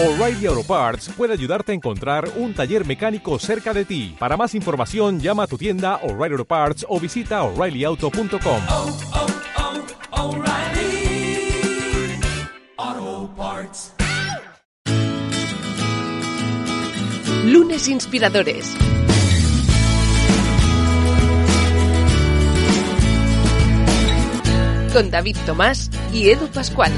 O'Reilly Auto Parts puede ayudarte a encontrar un taller mecánico cerca de ti. Para más información, llama a tu tienda O'Reilly Auto Parts o visita oreillyauto.com. oh, oh, Parts. Lunes Inspiradores. Con David Tomás y Edu Pascual.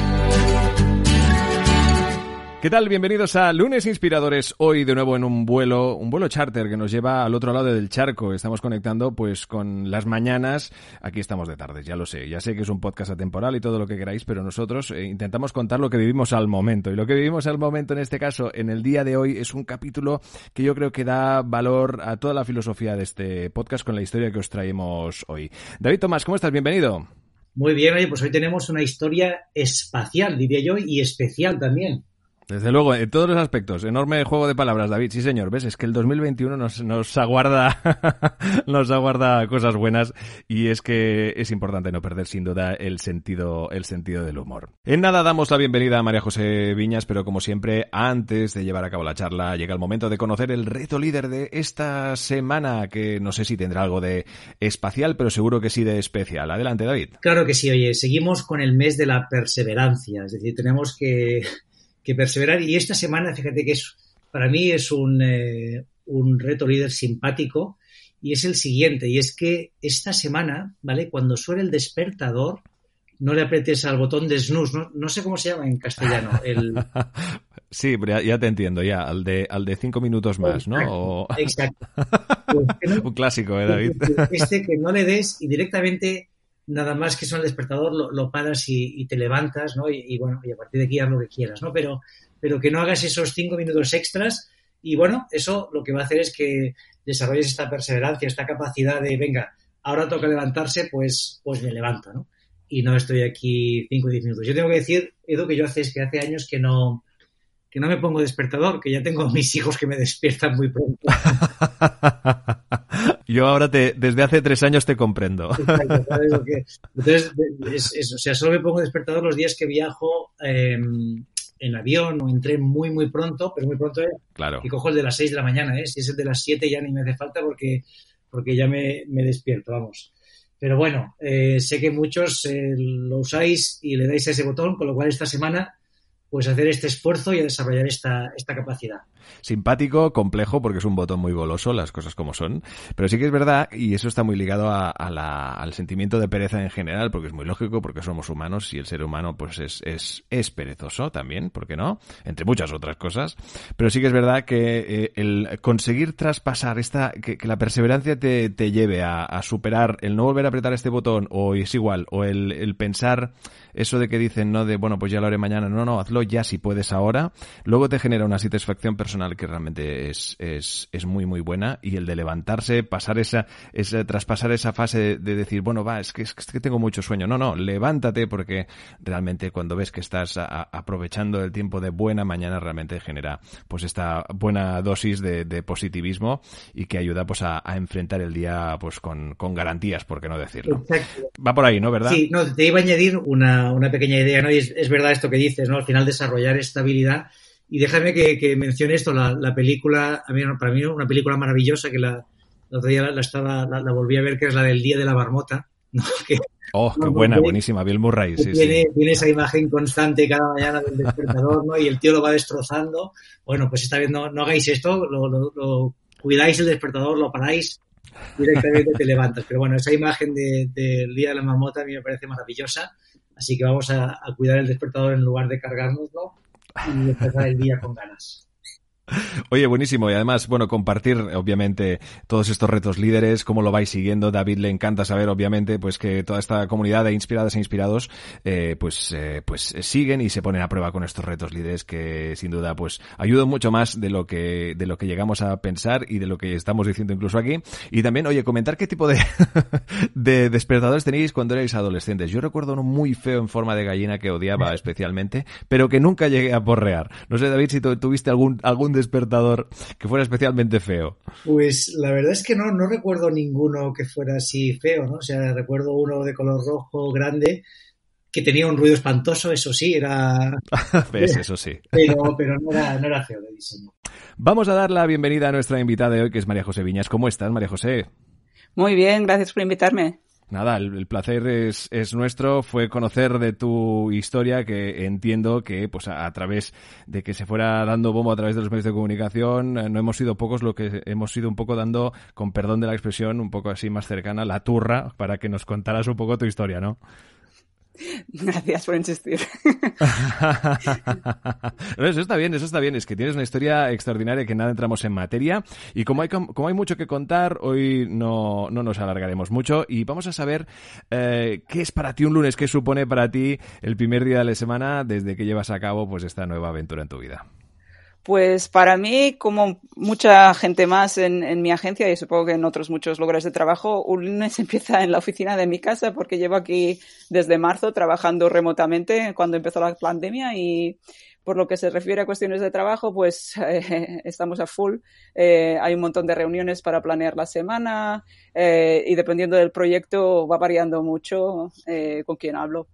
¿Qué tal? Bienvenidos a Lunes Inspiradores. Hoy de nuevo en un vuelo, un vuelo charter que nos lleva al otro lado del charco. Estamos conectando pues con las mañanas. Aquí estamos de tardes, ya lo sé. Ya sé que es un podcast atemporal y todo lo que queráis, pero nosotros eh, intentamos contar lo que vivimos al momento. Y lo que vivimos al momento en este caso, en el día de hoy, es un capítulo que yo creo que da valor a toda la filosofía de este podcast con la historia que os traemos hoy. David Tomás, ¿cómo estás? Bienvenido. Muy bien, oye, pues hoy tenemos una historia espacial, diría yo, y especial también. Desde luego, en todos los aspectos. Enorme juego de palabras, David. Sí, señor. ¿Ves? Es que el 2021 nos, nos aguarda, nos aguarda cosas buenas y es que es importante no perder sin duda el sentido, el sentido del humor. En nada damos la bienvenida a María José Viñas, pero como siempre, antes de llevar a cabo la charla, llega el momento de conocer el reto líder de esta semana, que no sé si tendrá algo de espacial, pero seguro que sí de especial. Adelante, David. Claro que sí, oye, seguimos con el mes de la perseverancia, es decir, tenemos que que perseverar. Y esta semana, fíjate que es, para mí es un, eh, un reto líder simpático y es el siguiente, y es que esta semana, ¿vale? Cuando suene el despertador, no le apretes al botón de snooze, no, no sé cómo se llama en castellano. El... Sí, ya, ya, te entiendo, ya, al de, al de cinco minutos más, ¿no? O... Exacto. Pues no, un clásico, ¿eh, David? Este que no le des y directamente nada más que son el despertador, lo, lo paras y, y, te levantas, ¿no? Y, y, bueno, y a partir de aquí haz lo que quieras, ¿no? Pero, pero que no hagas esos cinco minutos extras y bueno, eso lo que va a hacer es que desarrolles esta perseverancia, esta capacidad de, venga, ahora toca levantarse, pues, pues me levanto, ¿no? Y no estoy aquí cinco o diez minutos. Yo tengo que decir, Edu, que yo hace, que hace años que no, que no me pongo despertador, que ya tengo mis hijos que me despiertan muy pronto. Yo ahora te, desde hace tres años te comprendo. Exacto, que, entonces, es, es, o sea, solo me pongo despertador los días que viajo eh, en avión o en tren muy, muy pronto, pero muy pronto es claro. y cojo el de las 6 de la mañana, ¿eh? Si es el de las 7 ya ni me hace falta porque, porque ya me, me despierto, vamos. Pero bueno, eh, sé que muchos eh, lo usáis y le dais a ese botón, con lo cual esta semana pues hacer este esfuerzo y a desarrollar esta, esta capacidad. Simpático, complejo, porque es un botón muy goloso, las cosas como son. Pero sí que es verdad, y eso está muy ligado a, la, al sentimiento de pereza en general, porque es muy lógico, porque somos humanos y el ser humano pues es, es, es perezoso también, ¿por qué no? Entre muchas otras cosas. Pero sí que es verdad que eh, el conseguir traspasar esta, que, la perseverancia te, te lleve a, a, superar el no volver a apretar este botón, o es igual, o el, el pensar eso de que dicen, no de, bueno, pues ya lo haré mañana, no, no, hazlo ya si puedes ahora, luego te genera una satisfacción personal que realmente es, es, es muy, muy buena y el de levantarse, pasar esa, esa traspasar esa fase de, de, decir, bueno, va, es que, es que tengo mucho sueño. No, no, levántate porque realmente cuando ves que estás a, a, aprovechando el tiempo de buena mañana realmente genera pues esta buena dosis de, de positivismo y que ayuda pues a, a, enfrentar el día pues con, con garantías, por qué no decirlo. Exacto. Va por ahí, ¿no? ¿Verdad? Sí, no, te iba a añadir una, una pequeña idea, ¿no? Y es, es verdad esto que dices, ¿no? Al final desarrollar estabilidad. Y déjame que, que mencione esto, la, la, película, a mí, para mí una película maravillosa que la, el otro día la, estaba, la, la, volví a ver, que es la del Día de la Marmota. ¿no? Que, oh, qué buena, tiene, buenísima, Bill Murray. Sí, tiene, sí. tiene, esa imagen constante cada mañana del despertador, ¿no? Y el tío lo va destrozando. Bueno, pues esta vez no, no hagáis esto, lo, lo, lo, cuidáis el despertador, lo paráis, directamente te levantas. Pero bueno, esa imagen del de, de Día de la Marmota a mí me parece maravillosa. Así que vamos a, a cuidar el despertador en lugar de cargárnoslo y empezar el día con ganas. Oye, buenísimo. Y además, bueno, compartir, obviamente, todos estos retos líderes, cómo lo vais siguiendo. David le encanta saber, obviamente, pues que toda esta comunidad de inspiradas e inspirados, eh, pues, eh, pues siguen y se ponen a prueba con estos retos líderes que, sin duda, pues ayudan mucho más de lo que, de lo que llegamos a pensar y de lo que estamos diciendo incluso aquí. Y también, oye, comentar qué tipo de, de despertadores tenéis cuando erais adolescentes. Yo recuerdo uno muy feo en forma de gallina que odiaba especialmente, pero que nunca llegué a porrear. No sé, David, si tuviste algún, algún despertador que fuera especialmente feo? Pues la verdad es que no, no recuerdo ninguno que fuera así feo, ¿no? O sea, recuerdo uno de color rojo grande, que tenía un ruido espantoso, eso sí, era... ¿Ves? Eso sí. Pero, pero no, era, no era feo de diseño. Vamos a dar la bienvenida a nuestra invitada de hoy, que es María José Viñas. ¿Cómo estás, María José? Muy bien, gracias por invitarme. Nada, el, placer es, es, nuestro. Fue conocer de tu historia, que entiendo que, pues, a, a, través de que se fuera dando bombo a través de los medios de comunicación, eh, no hemos sido pocos lo que hemos sido un poco dando, con perdón de la expresión, un poco así más cercana, la turra, para que nos contaras un poco tu historia, ¿no? Gracias por insistir. eso está bien, eso está bien. Es que tienes una historia extraordinaria que nada entramos en materia. Y como hay, como hay mucho que contar, hoy no, no nos alargaremos mucho y vamos a saber eh, qué es para ti un lunes, qué supone para ti el primer día de la semana desde que llevas a cabo pues esta nueva aventura en tu vida. Pues para mí, como mucha gente más en, mi agencia y supongo que en otros muchos lugares de trabajo, un lunes empieza en la oficina de mi casa porque llevo aquí desde marzo trabajando remotamente cuando empezó la pandemia y por lo que se refiere a cuestiones de trabajo, pues eh, estamos a full. Eh, hay un montón de reuniones para planear la semana eh, y dependiendo del proyecto va variando mucho eh, con quién hablo.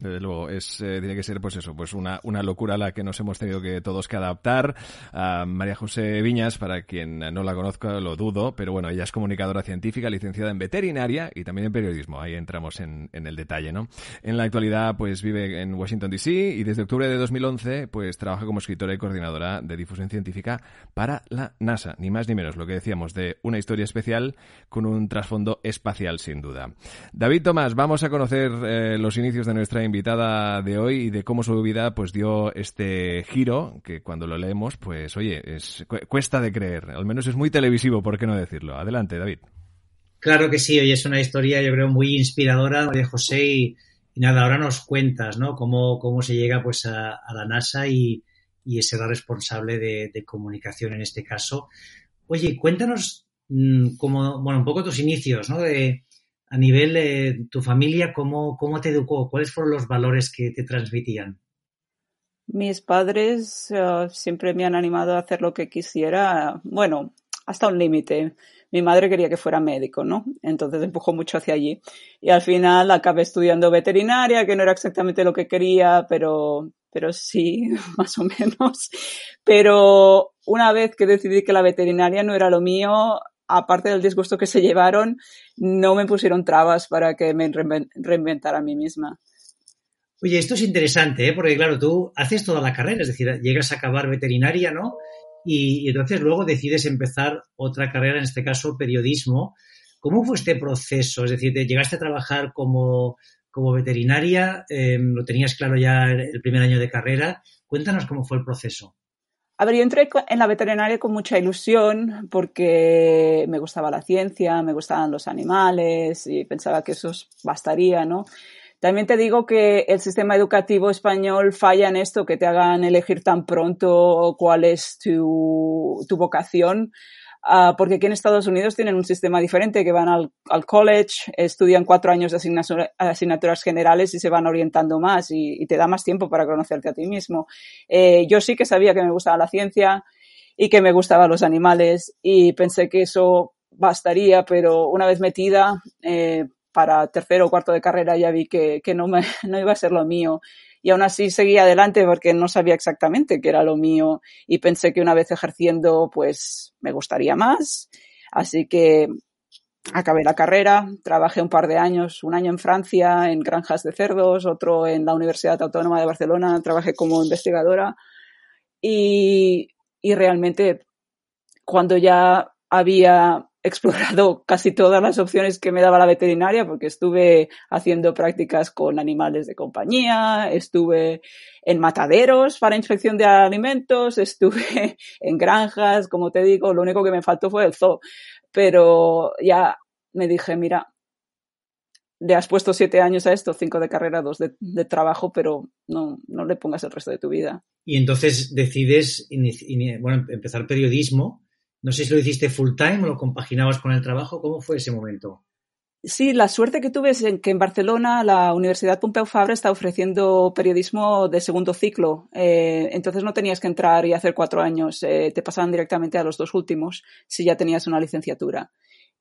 Desde luego, es, eh, tiene que ser, pues eso, pues una, una locura a la que nos hemos tenido que todos que adaptar. Uh, María José Viñas, para quien no la conozca, lo dudo, pero bueno, ella es comunicadora científica, licenciada en veterinaria y también en periodismo. Ahí entramos en, en el detalle, ¿no? En la actualidad, pues vive en Washington DC y desde octubre de 2011, pues trabaja como escritora y coordinadora de difusión científica para la NASA. Ni más ni menos, lo que decíamos de una historia especial con un trasfondo espacial, sin duda. David Tomás, vamos a conocer eh, los inicios de nuestra invitada de hoy y de cómo su vida pues dio este giro que cuando lo leemos pues oye es cuesta de creer. Al menos es muy televisivo por qué no decirlo adelante David. Claro que sí hoy es una historia yo creo muy inspiradora de José y, nada ahora nos cuentas no cómo, cómo se llega pues a, la NASA y, y será responsable de, comunicación en este caso. Oye cuéntanos mmm, como bueno un poco tus inicios no de a nivel de eh, tu familia, ¿cómo, ¿cómo te educó? ¿Cuáles fueron los valores que te transmitían? Mis padres uh, siempre me han animado a hacer lo que quisiera, bueno, hasta un límite. Mi madre quería que fuera médico, ¿no? Entonces empujó mucho hacia allí. Y al final acabé estudiando veterinaria, que no era exactamente lo que quería, pero, pero sí, más o menos. Pero una vez que decidí que la veterinaria no era lo mío, aparte del disgusto que se llevaron, no me pusieron trabas para que me reinventara a mí misma. Oye, esto es interesante, ¿eh? porque claro, tú haces toda la carrera, es decir, llegas a acabar veterinaria, ¿no? Y, entonces luego decides empezar otra carrera, en este caso periodismo. ¿Cómo fue este proceso? Es decir, ¿te llegaste a trabajar como, como veterinaria? Eh, ¿Lo tenías claro ya el primer año de carrera? Cuéntanos cómo fue el proceso. A ver, yo entré en la veterinaria con mucha ilusión porque me gustaba la ciencia, me gustaban los animales y pensaba que eso bastaría, ¿no? También te digo que el sistema educativo español falla en esto, que te hagan elegir tan pronto cuál es tu, tu vocación. Uh, porque aquí en Estados Unidos tienen un sistema diferente, que van al, college, estudian cuatro años de asignatura, asignaturas generales y se van orientando más y, te da más tiempo para conocerte a ti mismo. Eh, yo sí que sabía que me gustaba la ciencia y que me gustaban los animales y pensé que eso bastaría, pero una vez metida, eh, para tercero o cuarto de carrera ya vi que, que no, me, no iba a ser lo mío y aún así seguí adelante porque no sabía exactamente qué era lo mío y pensé que una vez ejerciendo pues me gustaría más. Así que acabé la carrera, trabajé un par de años, un año en Francia en granjas de cerdos, otro en la Universidad Autónoma de Barcelona, trabajé como investigadora y, y realmente cuando ya había explorado casi todas las opciones que me daba la veterinaria porque estuve haciendo prácticas con animales de compañía, estuve en mataderos para inspección de alimentos, estuve en granjas, como te digo, lo único que me faltó fue el zoo. Pero ya me dije, mira, le has puesto siete años a esto, cinco de carrera, dos de, de trabajo, pero no, no le pongas el resto de tu vida. Y entonces decides bueno, empezar periodismo no sé si lo hiciste full time o lo compaginabas con el trabajo. ¿Cómo fue ese momento? Sí, la suerte que tuve es que en Barcelona la Universidad Pompeu Fabra está ofreciendo periodismo de segundo ciclo. Eh, entonces no tenías que entrar y hacer cuatro años. Eh, te pasaban directamente a los dos últimos si ya tenías una licenciatura.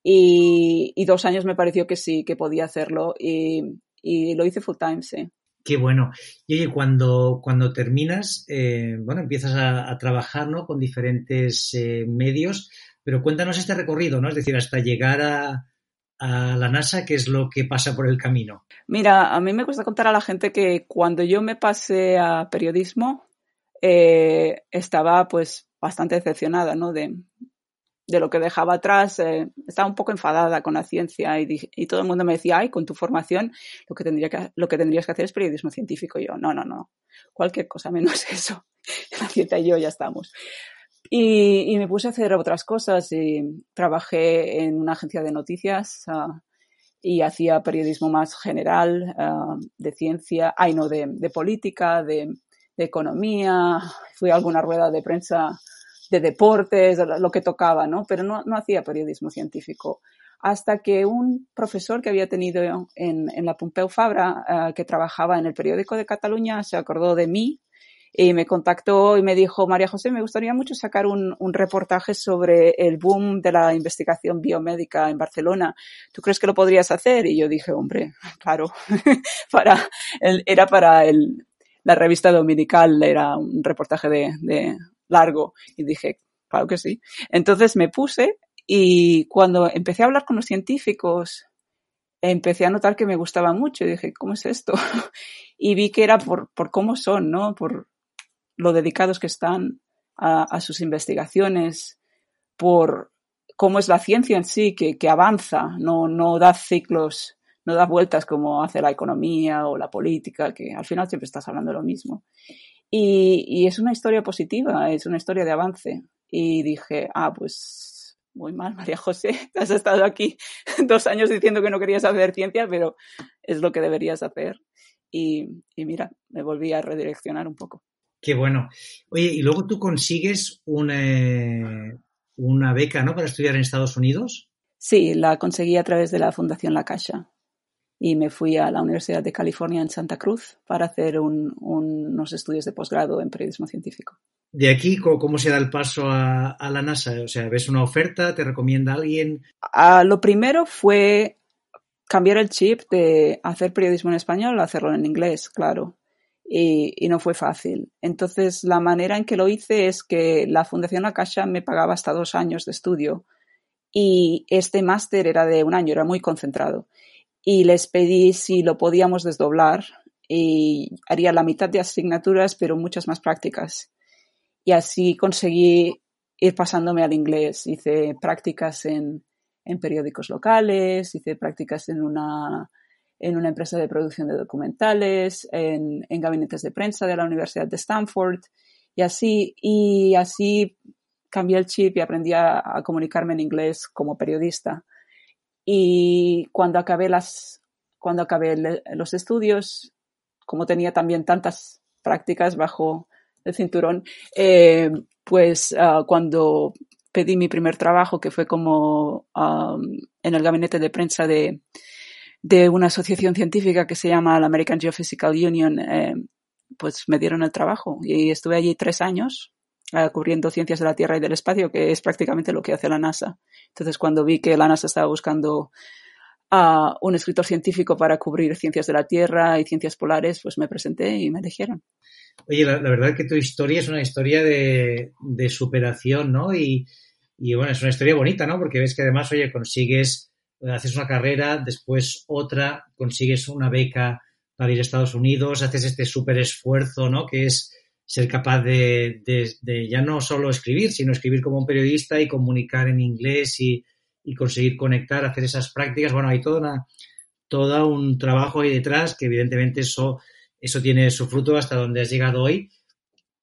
Y, y, dos años me pareció que sí, que podía hacerlo. Y, y lo hice full time, sí. Qué bueno. Y oye, cuando, cuando terminas, eh, bueno, empiezas a, trabajar, ¿no? Con diferentes eh, medios, pero cuéntanos este recorrido, ¿no? Es decir, hasta llegar a, a la NASA, ¿qué es lo que pasa por el camino? Mira, a mí me gusta contar a la gente que cuando yo me pasé a periodismo, eh, estaba pues bastante decepcionada, ¿no? De, de lo que dejaba atrás, eh, estaba un poco enfadada con la ciencia y, todo el mundo me decía, ay, con tu formación lo que, tendría que, lo que tendrías que hacer es periodismo científico. Y yo, no, no, no, cualquier cosa menos eso. La ciencia y yo ya estamos. Y, me puse a hacer otras cosas y trabajé en una agencia de noticias uh, y hacía periodismo más general uh, de ciencia, ay no, de, de política, de economía, fui a alguna rueda de prensa de deportes, lo que tocaba, ¿no? Pero no, no hacía periodismo científico. Hasta que un profesor que había tenido en, en la Pompeu Fabra, uh, que trabajaba en el periódico de Cataluña, se acordó de mí y me contactó y me dijo, María José, me gustaría mucho sacar un, un, reportaje sobre el boom de la investigación biomédica en Barcelona. ¿Tú crees que lo podrías hacer? Y yo dije, hombre, claro, para el, era para el, la revista dominical, era un reportaje de, de largo. Y dije, claro que sí. Entonces me puse y cuando empecé a hablar con los científicos, empecé a notar que me gustaba mucho y dije, ¿cómo es esto? y vi que era por, por cómo son, ¿no? Por lo dedicados que están a, a, sus investigaciones, por cómo es la ciencia en sí, que, que avanza, no, no da ciclos, no da vueltas como hace la economía o la política, que al final siempre estás hablando de lo mismo. Y, y es una historia positiva, es una historia de avance. Y dije, ah, pues muy mal, María José, has estado aquí dos años diciendo que no querías hacer ciencia, pero es lo que deberías hacer. Y, y mira, me volví a redireccionar un poco. Qué bueno. Oye, y luego tú consigues una, una beca, ¿no? Para estudiar en Estados Unidos. Sí, la conseguí a través de la Fundación La Caixa. Y me fui a la Universidad de California en Santa Cruz para hacer un, un, unos estudios de posgrado en periodismo científico. De aquí, ¿cómo se da el paso a, a, la NASA? O sea, ¿ves una oferta? ¿Te recomienda alguien? Lo primero fue cambiar el chip de hacer periodismo en español a hacerlo en inglés, claro y, y, no fue fácil. Entonces, la manera en que lo hice es que la Fundación Akasha me pagaba hasta dos años de estudio y este máster era de un año, era muy concentrado. Y les pedí si lo podíamos desdoblar y haría la mitad de asignaturas, pero muchas más prácticas. Y así conseguí ir pasándome al inglés. Hice prácticas en, en periódicos locales, hice prácticas en una en una empresa de producción de documentales, en, en, gabinetes de prensa de la Universidad de Stanford y así, y así cambié el chip y aprendí a, a comunicarme en inglés como periodista. Y cuando acabé las, cuando acabé los estudios, como tenía también tantas prácticas bajo el cinturón, eh, pues uh, cuando pedí mi primer trabajo, que fue como um, en el gabinete de prensa de, de una asociación científica que se llama la American Geophysical Union, eh, pues me dieron el trabajo. Y estuve allí tres años cubriendo ciencias de la Tierra y del espacio, que es prácticamente lo que hace la NASA. Entonces, cuando vi que la NASA estaba buscando a un escritor científico para cubrir ciencias de la Tierra y ciencias polares, pues me presenté y me eligieron. Oye, la, verdad que tu historia es una historia de, de superación, ¿no? Y, y, bueno, es una historia bonita, ¿no? Porque ves que además, oye, consigues haces una carrera, después otra, consigues una beca para ir a Estados Unidos, haces este súper esfuerzo, ¿no? Que es ser capaz de, ya no solo escribir, sino escribir como un periodista y comunicar en inglés y, conseguir conectar, hacer esas prácticas. Bueno, hay toda una, todo un trabajo ahí detrás que evidentemente eso, eso tiene su fruto hasta donde has llegado hoy.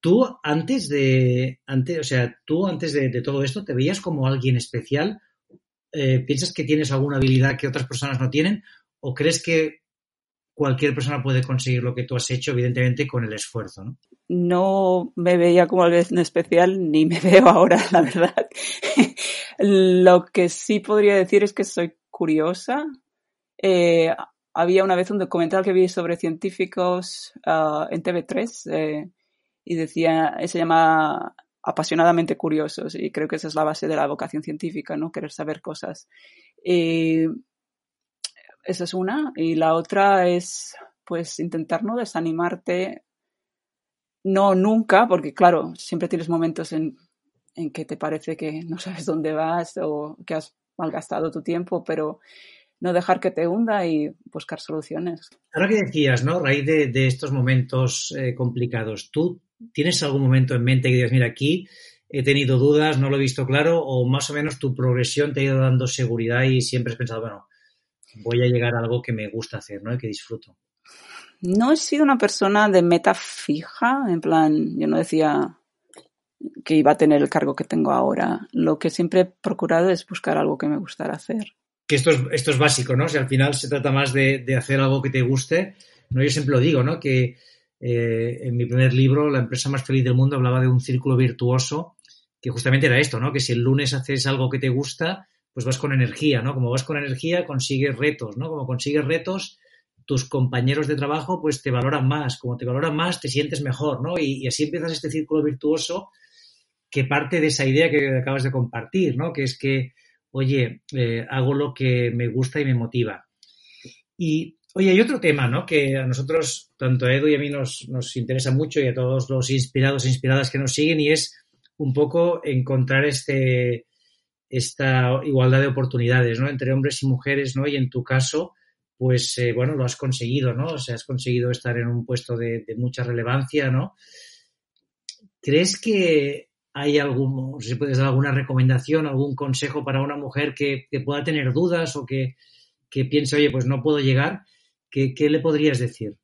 Tú antes de, antes, o sea, tú antes de todo esto, ¿te veías como alguien especial eh, piensas que tienes alguna habilidad que otras personas no tienen o crees que cualquier persona puede conseguir lo que tú has hecho, evidentemente, con el esfuerzo, ¿no? No me veía como alguien especial, ni me veo ahora, la verdad. lo que sí podría decir es que soy curiosa. Eh, había una vez un documental que vi sobre científicos uh, en TV3 eh, y decía, se llama apasionadamente curiosos y creo que esa es la base de la vocación científica, ¿no? Querer saber cosas. Eh, esa es una. Y la otra es pues intentar no desanimarte, no nunca, porque claro, siempre tienes momentos en, en que te parece que no sabes dónde vas o que has malgastado tu tiempo, pero no dejar que te hunda y buscar soluciones. Ahora que decías, ¿no? A raíz de, de estos momentos eh, complicados, ¿tú tienes algún momento en mente que digas, mira, aquí he tenido dudas, no lo he visto claro, o más o menos tu progresión te ha ido dando seguridad y siempre has pensado, bueno, voy a llegar a algo que me gusta hacer, ¿no? Y que disfruto. No he sido una persona de meta fija, en plan, yo no decía que iba a tener el cargo que tengo ahora. Lo que siempre he procurado es buscar algo que me gustara hacer que esto es, esto es básico, ¿no? Si al final se trata más de, de hacer algo que te guste, ¿no? Yo siempre lo digo, ¿no? Que eh, en mi primer libro, La empresa más feliz del mundo, hablaba de un círculo virtuoso, que justamente era esto, ¿no? Que si el lunes haces algo que te gusta, pues vas con energía, ¿no? Como vas con energía, consigues retos, ¿no? Como consigues retos, tus compañeros de trabajo, pues te valoran más. Como te valoran más, te sientes mejor, ¿no? Y, así empiezas este círculo virtuoso que parte de esa idea que acabas de compartir, ¿no? Que es que oye, eh, hago lo que me gusta y me motiva. Y, oye, hay otro tema, ¿no? Que a nosotros, tanto a Edu y a mí nos, nos interesa mucho y a todos los inspirados e inspiradas que nos siguen y es un poco encontrar este, esta igualdad de oportunidades, ¿no? Entre hombres y mujeres, ¿no? Y en tu caso, pues, eh, bueno, lo has conseguido, ¿no? O sea, has conseguido estar en un puesto de, mucha relevancia, ¿no? ¿Crees que hay algún, si puedes dar alguna recomendación, algún consejo para una mujer que, pueda tener dudas o que, que, piense, oye, pues no puedo llegar, ¿qué, qué le podrías decir?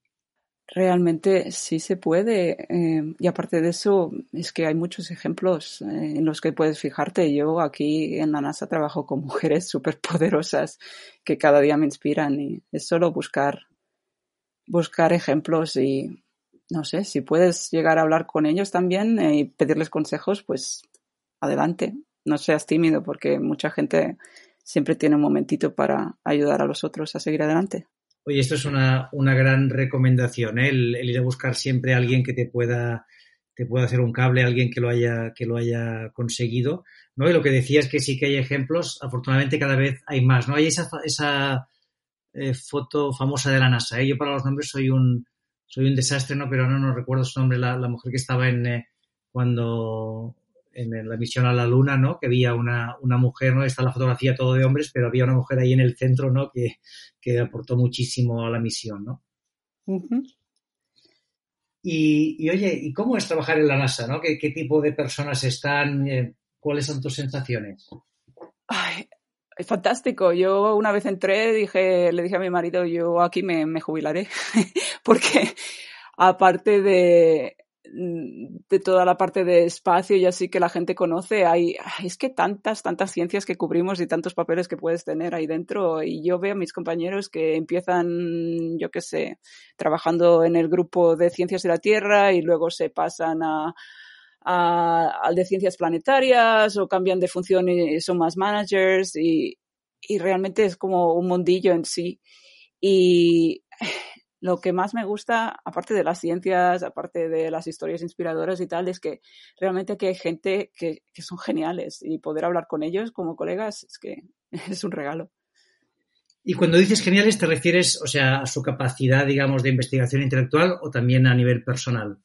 Realmente sí se puede. Eh, y aparte de eso, es que hay muchos ejemplos eh, en los que puedes fijarte. Yo aquí en la NASA trabajo con mujeres súper poderosas que cada día me inspiran y es solo buscar, buscar ejemplos y no sé, si puedes llegar a hablar con ellos también eh, y pedirles consejos, pues adelante. No seas tímido porque mucha gente siempre tiene un momentito para ayudar a los otros a seguir adelante. Oye, esto es una, una gran recomendación, ¿eh? el, el, ir a buscar siempre a alguien que te pueda, te pueda hacer un cable, alguien que lo haya, que lo haya conseguido. ¿no? Y lo que decía es que sí que hay ejemplos, afortunadamente cada vez hay más. ¿no? Hay esa, esa eh, foto famosa de la NASA. ¿eh? Yo para los nombres soy un, soy un desastre, ¿no? Pero no, no recuerdo su nombre, la, mujer que estaba en eh, cuando en la misión a la luna, ¿no? Que había una, una mujer, ¿no? Está la fotografía todo de hombres, pero había una mujer ahí en el centro, ¿no? Que, que aportó muchísimo a la misión, ¿no? Uh -huh. y, y, oye, ¿y cómo es trabajar en la NASA, ¿no? ¿Qué, qué tipo de personas están? Eh, ¿Cuáles son tus sensaciones? Ay, es fantástico. Yo una vez entré, dije, le dije a mi marido, yo aquí me, me jubilaré, porque aparte de, de toda la parte de espacio y así que la gente conoce, hay, es que tantas, tantas ciencias que cubrimos y tantos papeles que puedes tener ahí dentro. Y yo veo a mis compañeros que empiezan, yo qué sé, trabajando en el grupo de ciencias de la Tierra y luego se pasan a, al de ciencias planetarias o cambian de función y son más managers y, y realmente es como un mundillo en sí. Y lo que más me gusta, aparte de las ciencias, aparte de las historias inspiradoras y tal, es que realmente que hay gente que, que son geniales y poder hablar con ellos como colegas es que es un regalo. Y cuando dices geniales, ¿te refieres, o sea, a su capacidad, digamos, de investigación intelectual o también a nivel personal?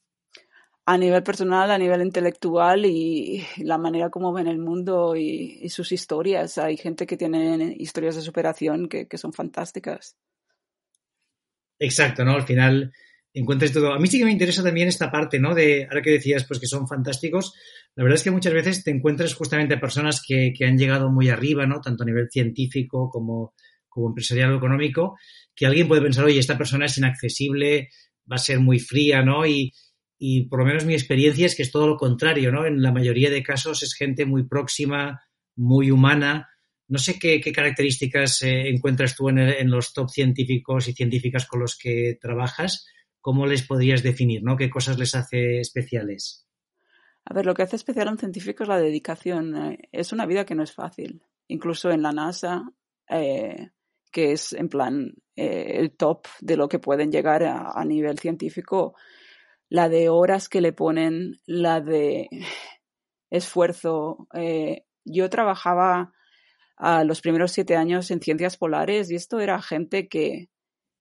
a nivel personal, a nivel intelectual y la manera como ven el mundo y, y sus historias. Hay gente que tiene historias de superación que, que, son fantásticas. Exacto, ¿no? Al final encuentras todo. A mí sí que me interesa también esta parte, ¿no? De, ahora que decías, pues que son fantásticos, la verdad es que muchas veces te encuentras justamente personas que, que han llegado muy arriba, ¿no? Tanto a nivel científico como, como empresarial o económico, que alguien puede pensar, oye, esta persona es inaccesible, va a ser muy fría, ¿no? Y, y por lo menos mi experiencia es que es todo lo contrario, ¿no? En la mayoría de casos es gente muy próxima, muy humana. No sé qué, características eh, encuentras tú en, los top científicos y científicas con los que trabajas. ¿Cómo les podrías definir, no? ¿Qué cosas les hace especiales? A ver, lo que hace especial a un científico es la dedicación. Eh, es una vida que no es fácil. Incluso en la NASA, eh, que es en plan el top de lo que pueden llegar a, nivel científico, la de horas que le ponen, la de esfuerzo. Yo trabajaba a los primeros siete años en ciencias polares y esto era gente que,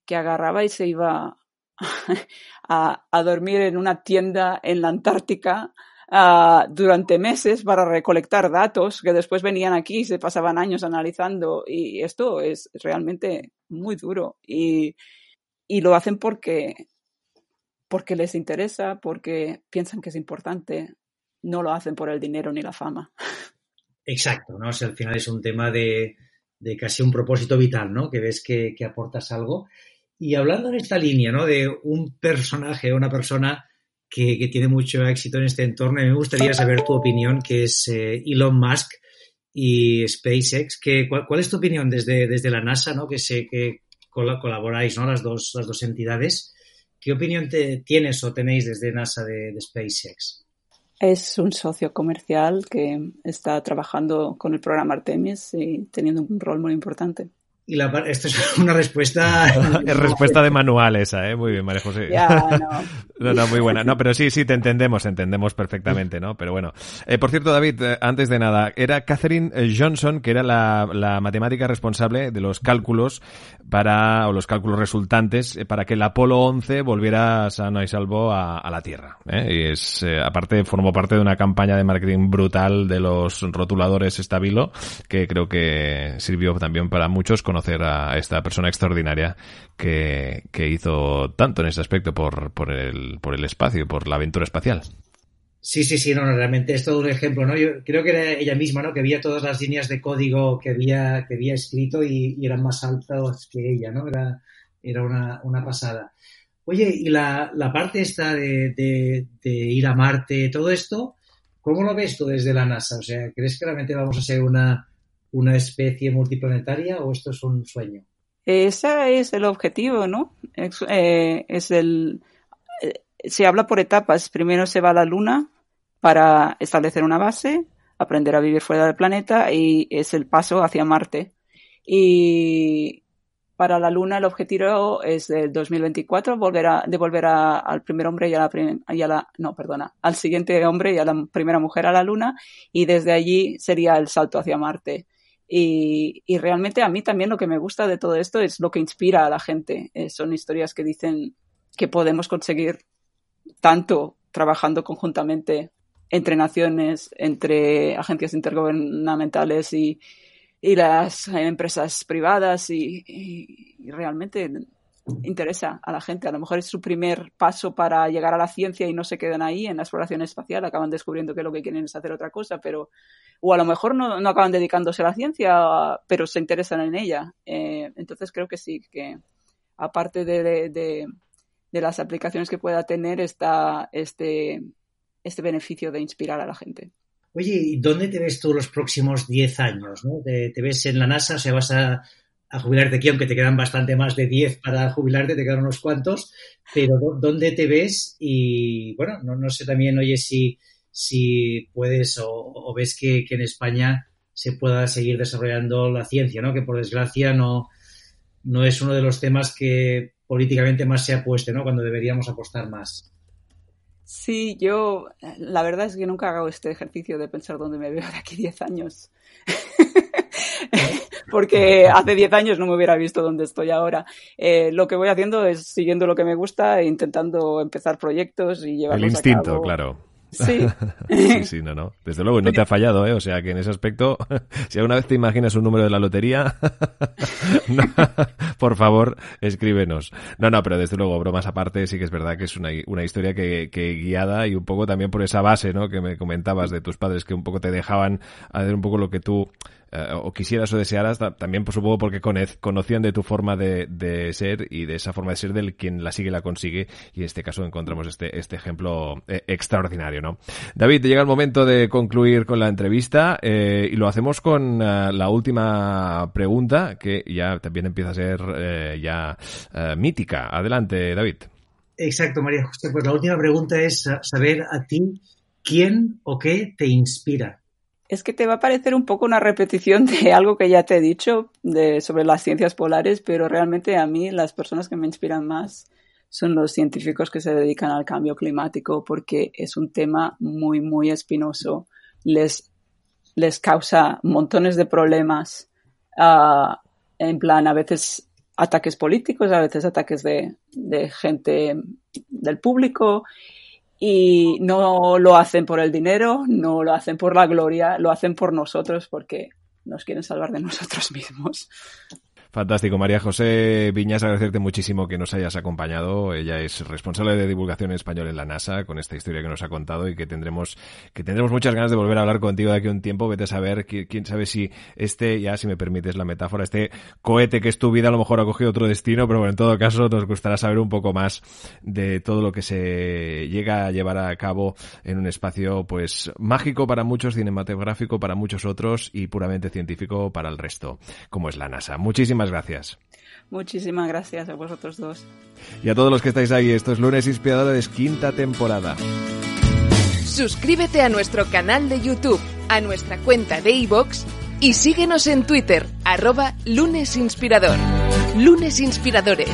que agarraba y se iba a, a dormir en una tienda en la Antártica uh, durante meses para recolectar datos que después venían aquí y se pasaban años analizando y esto es realmente muy duro y, y lo hacen porque porque les interesa, porque piensan que es importante, no lo hacen por el dinero ni la fama. Exacto, ¿no? O sea, al final es un tema de, de casi un propósito vital, ¿no? Que ves que, que, aportas algo. Y hablando en esta línea, ¿no? De un personaje, una persona que, que tiene mucho éxito en este entorno, me gustaría saber tu opinión, que es eh, Elon Musk y SpaceX. Que, ¿cuál, ¿cuál, es tu opinión desde, desde la NASA, ¿no? Que sé que colaboráis, ¿no? Las dos, las dos entidades. ¿Qué opinión tienes o tenéis desde NASA de SpaceX? Es un socio comercial que está trabajando con el programa Artemis y teniendo un rol muy importante. Y la, esto es una respuesta. es respuesta de manual esa, ¿eh? Muy bien, María José. Ya, no. no, no, muy buena. No, pero sí, sí, te entendemos, entendemos perfectamente, ¿no? Pero bueno. Eh, por cierto, David, eh, antes de nada, era Catherine eh, Johnson, que era la, la matemática responsable de los cálculos para, o los cálculos resultantes, eh, para que el Apolo 11 volviera sano y salvo a, a la Tierra. ¿eh? Y es, eh, aparte, formó parte de una campaña de marketing brutal de los rotuladores Estabilo, que creo que sirvió también para muchos con conocer a esta persona extraordinaria que, que hizo tanto en ese aspecto por, por, el, por el espacio, por la aventura espacial. Sí, sí, sí, no, no, realmente es todo un ejemplo, ¿no? Yo creo que era ella misma, ¿no? Que había todas las líneas de código que había, que había escrito y, y eran más altas que ella, ¿no? Era, era una, una pasada. Oye, y la, la parte esta de, de, de, ir a Marte, todo esto, ¿cómo lo ves tú desde la NASA? O sea, ¿crees que realmente vamos a ser una, una especie multiplanetaria o esto es un sueño? Ese es el objetivo, ¿no? Es, eh, el. Eh, se habla por etapas. Primero se va a la Luna para establecer una base, aprender a vivir fuera del planeta y es el paso hacia Marte. Y para la Luna el objetivo es del 2024 volver a, de volver a, al primer hombre la no perdona al siguiente hombre y a la primera mujer a la Luna y desde allí sería el salto hacia Marte. Y, y, realmente a mí también lo que me gusta de todo esto es lo que inspira a la gente. Eh, son historias que dicen que podemos conseguir tanto trabajando conjuntamente entre naciones, entre agencias intergubernamentales y, y las empresas privadas y, realmente interesa a la gente. A lo mejor es su primer paso para llegar a la ciencia y no se quedan ahí en la exploración espacial, acaban descubriendo que lo que quieren es hacer otra cosa, pero o a lo mejor no, no acaban dedicándose a la ciencia, pero se interesan en ella. Eh, entonces creo que sí, que aparte de, de, de, las aplicaciones que pueda tener, está este, este beneficio de inspirar a la gente. Oye, ¿y dónde te ves tú los próximos 10 años? ¿no? ¿Te, ¿Te, ves en la NASA? O sea, vas a, a, jubilarte aquí, aunque te quedan bastante más de 10 para jubilarte, te quedan unos cuantos, pero ¿dónde te ves? Y bueno, no, no sé también, oye, si si puedes o, o ves que, que, en España se pueda seguir desarrollando la ciencia, ¿no? Que por desgracia no, no es uno de los temas que políticamente más se apueste, ¿no? Cuando deberíamos apostar más. Sí, yo la verdad es que nunca hago este ejercicio de pensar dónde me veo de aquí 10 años. Porque hace 10 años no me hubiera visto donde estoy ahora. Eh, lo que voy haciendo es siguiendo lo que me gusta e intentando empezar proyectos y llevarlos El instinto, a cabo. claro. Sí. sí, sí, no, no. Desde luego, no te ha fallado, ¿eh? O sea, que en ese aspecto, si alguna vez te imaginas un número de la lotería, no, por favor, escríbenos. No, no, pero desde luego, bromas aparte, sí que es verdad que es una, una historia que, que guiada y un poco también por esa base, ¿no? Que me comentabas de tus padres que un poco te dejaban hacer un poco lo que tú eh, o quisieras o desearas, también por supongo porque conocían de tu forma de, de, ser y de esa forma de ser del quien la sigue la consigue y en este caso encontramos este, este ejemplo eh, extraordinario, ¿no? David, llega el momento de concluir con la entrevista eh, y lo hacemos con la última pregunta que ya también empieza a ser ya mítica. Adelante, David. Exacto, María José. Pues la última pregunta es saber a ti quién o qué te inspira es que te va a parecer un poco una repetición de algo que ya te he dicho de, sobre las ciencias polares, pero realmente a mí las personas que me inspiran más son los científicos que se dedican al cambio climático porque es un tema muy, muy espinoso. Les, les causa montones de problemas. Uh, en plan, a veces ataques políticos, a veces ataques de, de gente del público y no lo hacen por el dinero, no lo hacen por la gloria, lo hacen por nosotros porque nos quieren salvar de nosotros mismos. Fantástico, María José Viñas, agradecerte muchísimo que nos hayas acompañado. Ella es responsable de divulgación en español en la NASA con esta historia que nos ha contado y que tendremos que tendremos muchas ganas de volver a hablar contigo de aquí a un tiempo. Vete a saber quién sabe si este, ya si me permites la metáfora, este cohete que es tu vida a lo mejor ha cogido otro destino, pero bueno, en todo caso nos gustará saber un poco más de todo lo que se llega a llevar a cabo en un espacio pues mágico para muchos, cinematográfico para muchos otros y puramente científico para el resto, como es la NASA. Muchísimas gracias. Muchísimas gracias a vosotros dos. Y a todos los que estáis ahí, esto es Lunes Inspiradores, quinta temporada. Suscríbete a nuestro canal de YouTube, a nuestra cuenta de iVoox y síguenos en Twitter, arroba lunesinspirador. Lunes Inspiradores.